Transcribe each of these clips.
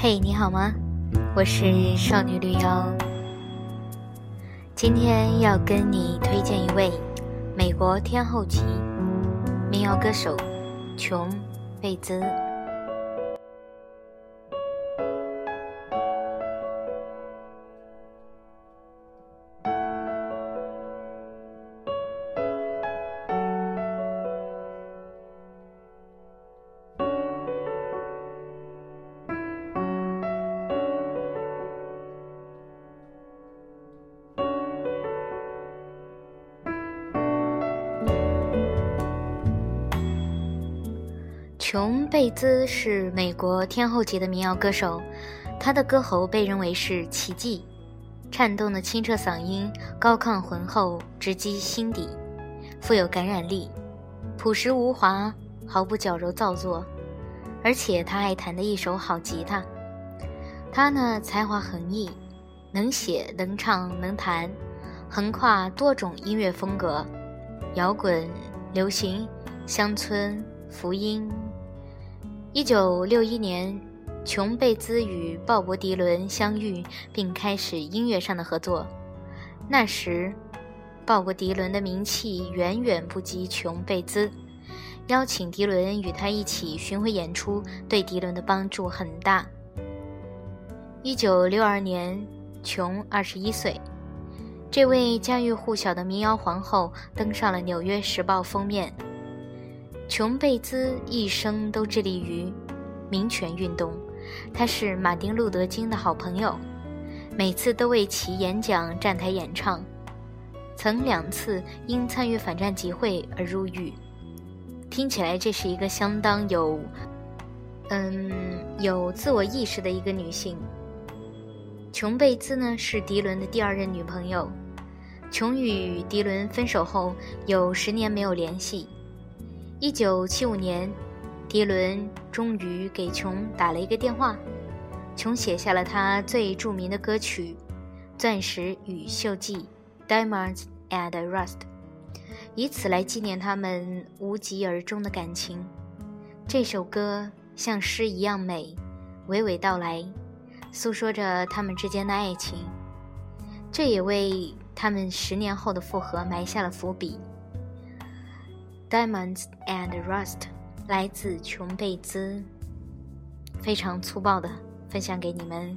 嘿，你好吗？我是少女绿妖，今天要跟你推荐一位美国天后级民谣歌手琼·贝兹。琼·贝兹是美国天后级的民谣歌手，她的歌喉被认为是奇迹，颤动的清澈嗓音高亢浑厚，直击心底，富有感染力，朴实无华，毫不矫揉造作。而且她爱弹的一手好吉他，她呢才华横溢，能写能唱能弹，横跨多种音乐风格，摇滚、流行、乡村、福音。一九六一年，琼·贝兹与鲍勃·迪伦相遇，并开始音乐上的合作。那时，鲍勃·迪伦的名气远远不及琼·贝兹。邀请迪伦与他一起巡回演出，对迪伦的帮助很大。一九六二年，琼二十一岁，这位家喻户晓的民谣皇后登上了《纽约时报》封面。琼·贝兹一生都致力于民权运动，他是马丁·路德·金的好朋友，每次都为其演讲、站台演唱，曾两次因参与反战集会而入狱。听起来这是一个相当有，嗯，有自我意识的一个女性。琼·贝兹呢是迪伦的第二任女朋友，琼与迪伦分手后有十年没有联系。一九七五年，迪伦终于给琼打了一个电话，琼写下了他最著名的歌曲《钻石与锈迹》（Diamonds and Rust），以此来纪念他们无疾而终的感情。这首歌像诗一样美，娓娓道来，诉说着他们之间的爱情，这也为他们十年后的复合埋下了伏笔。Diamonds and Rust，来自琼贝兹，非常粗暴的分享给你们。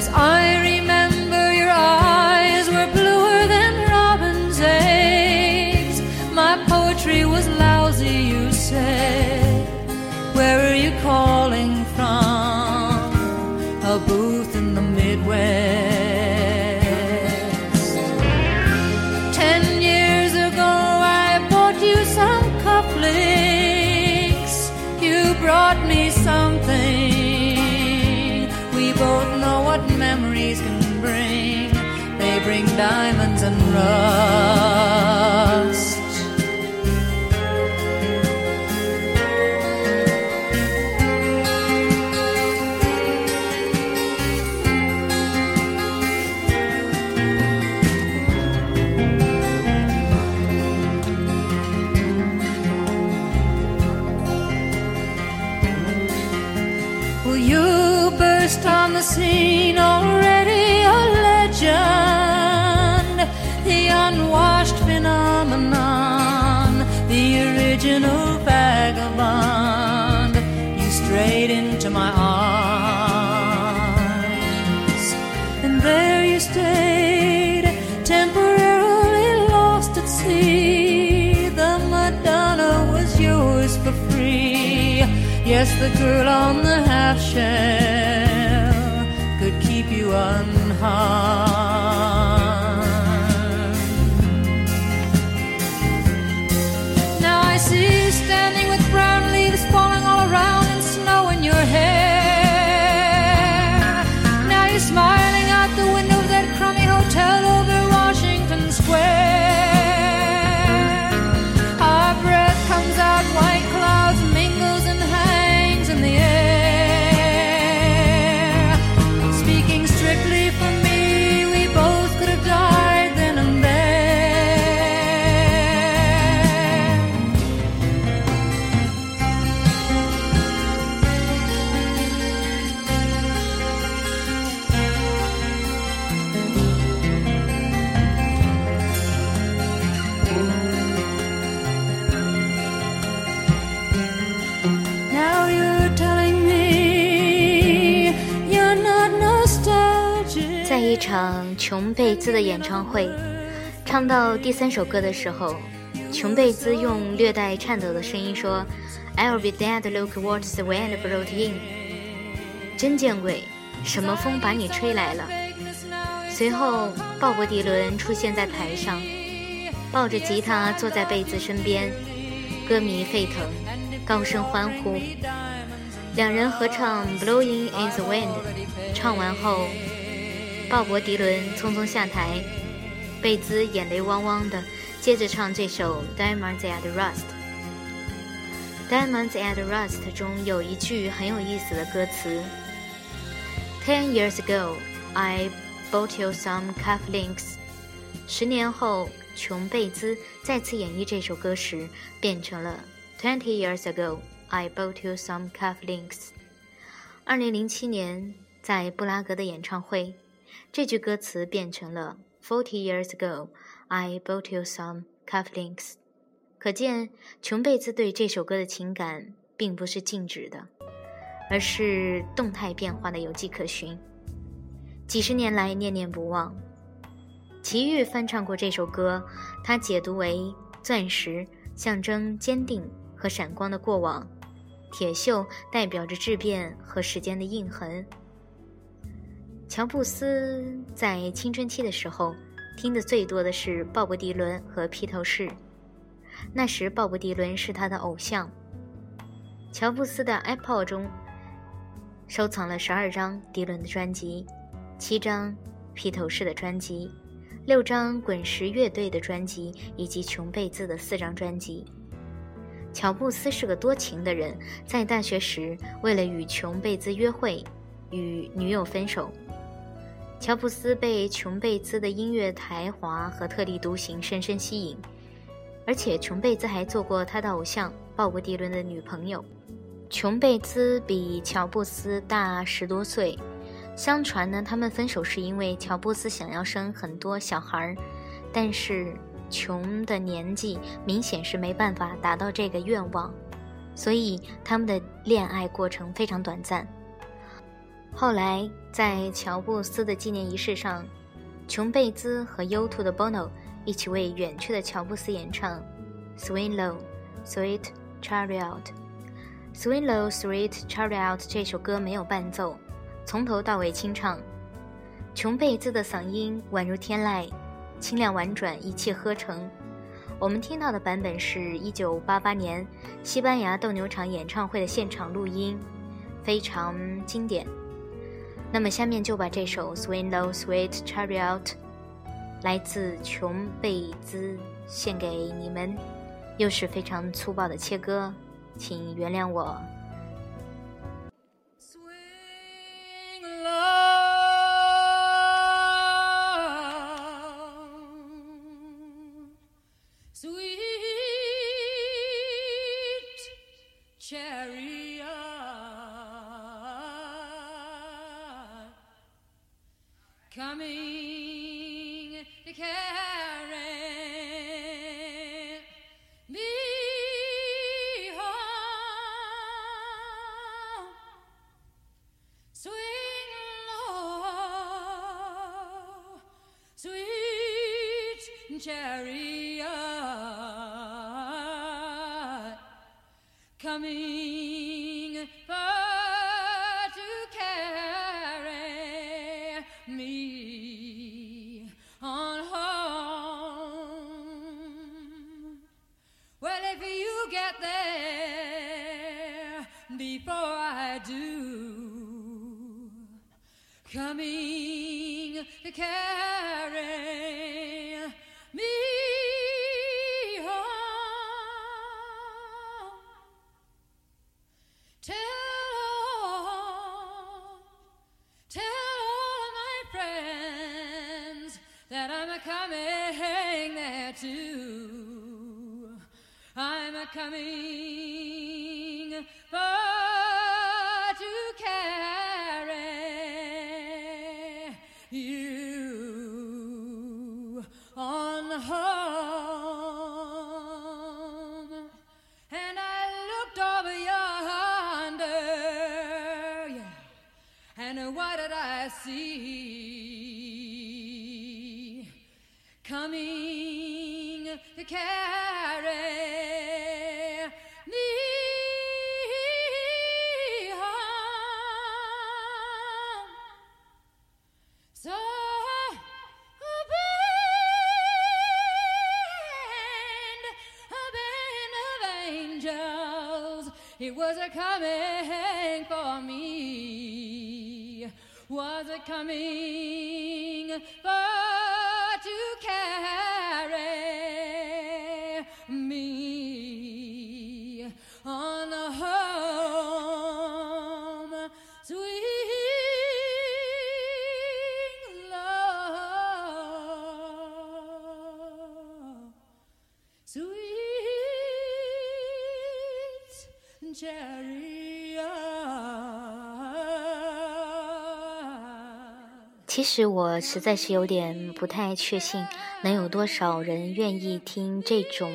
As I bring diamonds and rust. original vagabond, you strayed into my arms. And there you stayed, temporarily lost at sea. The Madonna was yours for free. Yes, the girl on the half shell could keep you unharmed. 琼贝兹的演唱会，唱到第三首歌的时候，琼贝兹用略带颤抖的声音说：“I'll be dead, look what the wind brought in。”真见鬼，什么风把你吹来了？随后，鲍勃迪伦出现在台上，抱着吉他坐在贝兹身边，歌迷沸腾，高声欢呼。两人合唱《Blowing in the Wind》，唱完后，鲍勃迪伦匆匆下台，贝兹眼泪汪汪的，接着唱这首《Diamonds at Rust》。《Diamonds at Rust》中有一句很有意思的歌词：“Ten years ago, I bought you some cufflinks。”十年后，琼贝兹再次演绎这首歌时，变成了 “Twenty years ago, I bought you some cufflinks。”二零零七年，在布拉格的演唱会，这句歌词变成了 “Forty years ago, I bought you some cufflinks”。可见，琼贝兹对这首歌的情感并不是静止的，而是动态变化的有迹可循。几十年来念念不忘。齐豫翻唱过这首歌，他解读为钻石象征坚定和闪光的过往，铁锈代表着质变和时间的印痕。乔布斯在青春期的时候，听的最多的是鲍勃迪伦和披头士。那时，鲍勃迪伦是他的偶像。乔布斯的 iPod 中收藏了十二张迪伦的专辑，七张披头士的专辑，六张滚石乐队的专辑，以及琼贝兹的四张专辑。乔布斯是个多情的人，在大学时为了与琼贝兹约会，与女友分手。乔布斯被琼贝兹的音乐才华和特立独行深深吸引，而且琼贝兹还做过他的偶像鲍勃迪伦的女朋友。琼贝兹比乔布斯大十多岁，相传呢，他们分手是因为乔布斯想要生很多小孩儿，但是琼的年纪明显是没办法达到这个愿望，所以他们的恋爱过程非常短暂。后来，在乔布斯的纪念仪式上，琼贝兹和 U2 的 Bono 一起为远去的乔布斯演唱《Swing Low, Sweet Chariot》。《Swing Low, Sweet Chariot》这首歌没有伴奏，从头到尾清唱。琼贝兹的嗓音宛如天籁，清亮婉转，一气呵成。我们听到的版本是一九八八年西班牙斗牛场演唱会的现场录音，非常经典。那么下面就把这首《Swing Low, Sweet Chariot》来自琼贝兹献给你们，又是非常粗暴的切割，请原谅我。Carry me home. Swing low, sweet chariot, coming to carry me home. Tell all, tell all my friends that I'm a coming there too. I'm a coming for Coming to carry me home. So a band, a band of angels, it was a coming for me. Was it coming for 其实我实在是有点不太确信，能有多少人愿意听这种，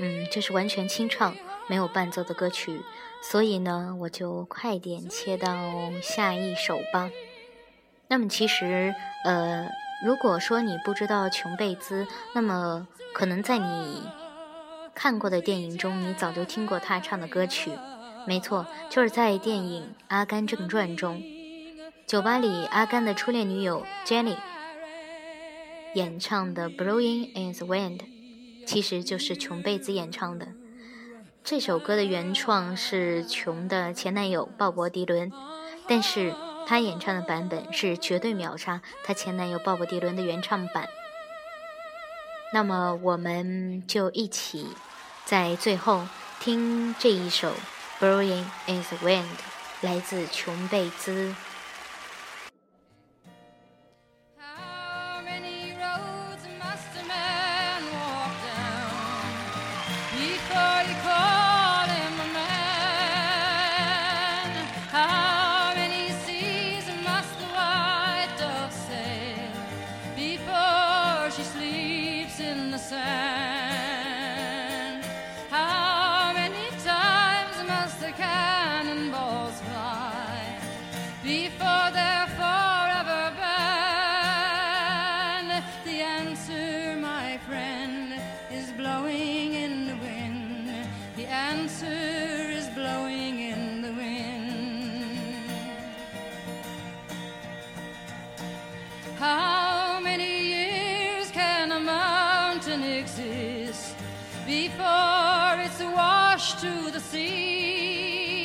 嗯，就是完全清唱、没有伴奏的歌曲。所以呢，我就快点切到下一首吧。那么其实，呃，如果说你不知道琼贝兹，那么可能在你看过的电影中，你早就听过他唱的歌曲。没错，就是在电影《阿甘正传》中。酒吧里，阿甘的初恋女友 Jenny 演唱的《Blowing in the Wind》，其实就是琼贝兹演唱的。这首歌的原创是琼的前男友鲍勃迪伦，但是他演唱的版本是绝对秒杀他前男友鲍勃迪伦的原唱版。那么，我们就一起在最后听这一首《Blowing in the Wind》，来自琼贝兹。Before it's washed to the sea?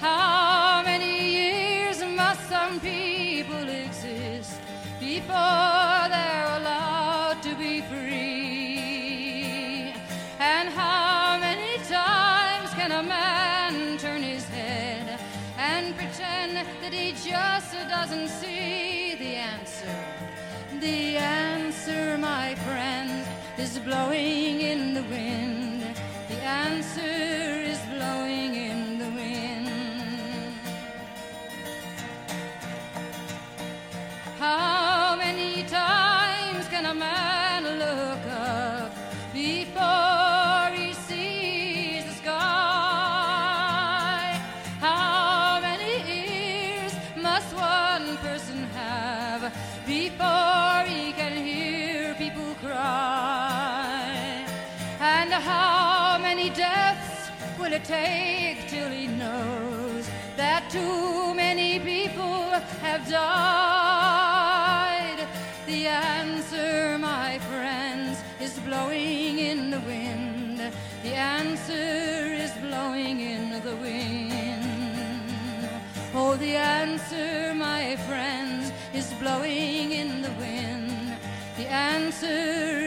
How many years must some people exist before they're allowed to be free? And how many times can a man turn his head and pretend that he just doesn't see the answer? The answer, my friends, is blowing in the wind. The answer is blowing in the wind. How many times can a man look up before take till he knows that too many people have died? The answer, my friends, is blowing in the wind. The answer is blowing in the wind. Oh, the answer, my friends, is blowing in the wind. The answer